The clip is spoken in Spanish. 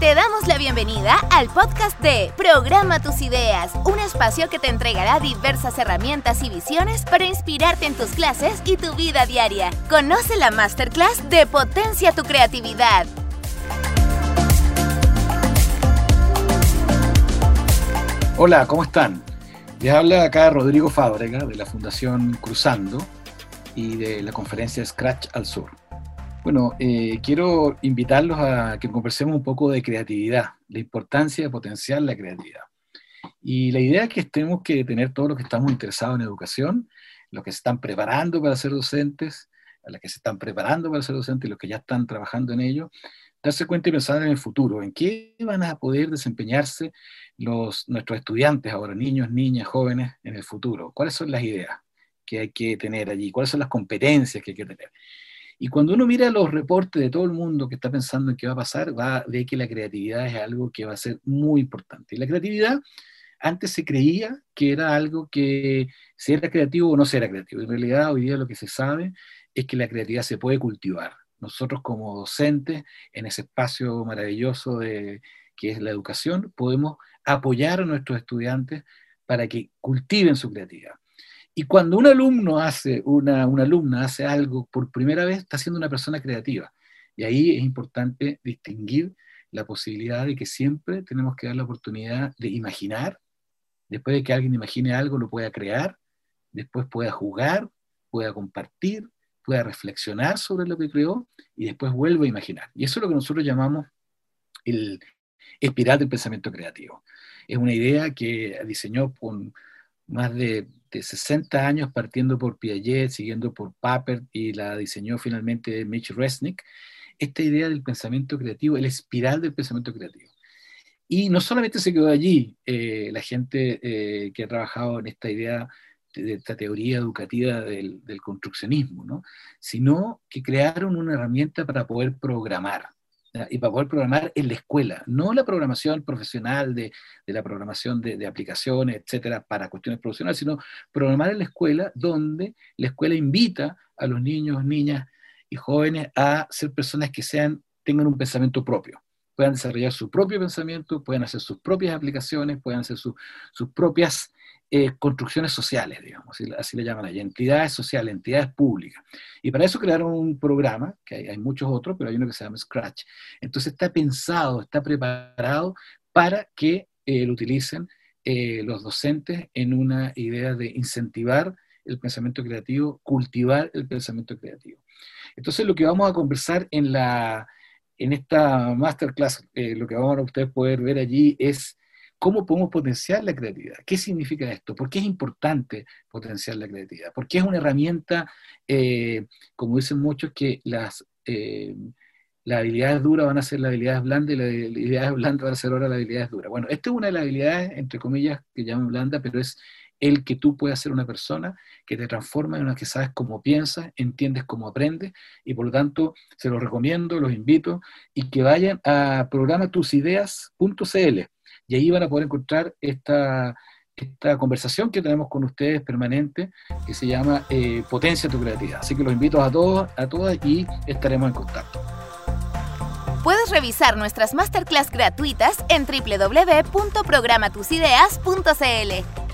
Te damos la bienvenida al podcast de Programa tus ideas, un espacio que te entregará diversas herramientas y visiones para inspirarte en tus clases y tu vida diaria. Conoce la masterclass de Potencia tu creatividad. Hola, ¿cómo están? Les habla acá Rodrigo Fábrega de la Fundación Cruzando y de la conferencia Scratch al Sur. Bueno, eh, quiero invitarlos a que conversemos un poco de creatividad, la importancia de potenciar la creatividad. Y la idea es que tenemos que tener todos los que estamos interesados en educación, los que se están preparando para ser docentes, a los que se están preparando para ser docentes y los que ya están trabajando en ello, darse cuenta y pensar en el futuro, en qué van a poder desempeñarse los, nuestros estudiantes ahora, niños, niñas, jóvenes, en el futuro. ¿Cuáles son las ideas que hay que tener allí? ¿Cuáles son las competencias que hay que tener? Y cuando uno mira los reportes de todo el mundo que está pensando en qué va a pasar, va a ver que la creatividad es algo que va a ser muy importante. Y la creatividad, antes se creía que era algo que si era creativo o no era creativo. En realidad, hoy día lo que se sabe es que la creatividad se puede cultivar. Nosotros como docentes, en ese espacio maravilloso de, que es la educación, podemos apoyar a nuestros estudiantes para que cultiven su creatividad. Y cuando un alumno hace, una, alumna hace algo por primera vez, está siendo una persona creativa. Y ahí es importante distinguir la posibilidad de que siempre tenemos que dar la oportunidad de imaginar, después de que alguien imagine algo, lo pueda crear, después pueda jugar, pueda compartir, pueda reflexionar sobre lo que creó y después vuelva a imaginar. Y eso es lo que nosotros llamamos el espiral del pensamiento creativo. Es una idea que diseñó con más de, 60 años, partiendo por Piaget, siguiendo por Papert y la diseñó finalmente Mitch Resnick, esta idea del pensamiento creativo, el espiral del pensamiento creativo. Y no solamente se quedó allí eh, la gente eh, que ha trabajado en esta idea de esta teoría educativa del, del construccionismo, ¿no? sino que crearon una herramienta para poder programar y para poder programar en la escuela, no la programación profesional de, de la programación de, de, aplicaciones, etcétera, para cuestiones profesionales, sino programar en la escuela donde la escuela invita a los niños, niñas y jóvenes a ser personas que sean, tengan un pensamiento propio, puedan desarrollar su propio pensamiento, puedan hacer sus propias aplicaciones, puedan hacer sus propias eh, construcciones sociales, digamos, así, le llaman allá, entidades sociales, entidades públicas. Y para eso crearon un programa, que hay, muchos otros, pero hay uno que se llama Scratch. Entonces está pensado, está preparado para que eh, lo utilicen eh, los docentes en una idea de incentivar el pensamiento creativo, cultivar el pensamiento creativo. Entonces lo que vamos a conversar en, la, en esta masterclass, lo que vamos a ustedes poder ver allí es ¿Cómo podemos potenciar la creatividad? ¿Qué significa esto? ¿Por qué es importante potenciar la creatividad? Porque es una herramienta, eh, como dicen muchos, que las, eh, las habilidades duras van a ser las habilidades blandas y las habilidades blandas van a ser ahora las habilidades duras. Bueno, esta es una de las habilidades, entre comillas, que llaman blanda, pero es el que tú puedas ser una persona que te transforma en una que sabes cómo piensas, entiendes cómo aprendes, y por lo tanto se los recomiendo, los invito, y que vayan a programatusideas.cl y ahí van a poder encontrar esta, esta conversación que tenemos con ustedes permanente, que se llama eh, Potencia tu creatividad. Así que los invito a todos, a todas y estaremos en contacto. Puedes revisar nuestras masterclass gratuitas en www.programatusideas.cl.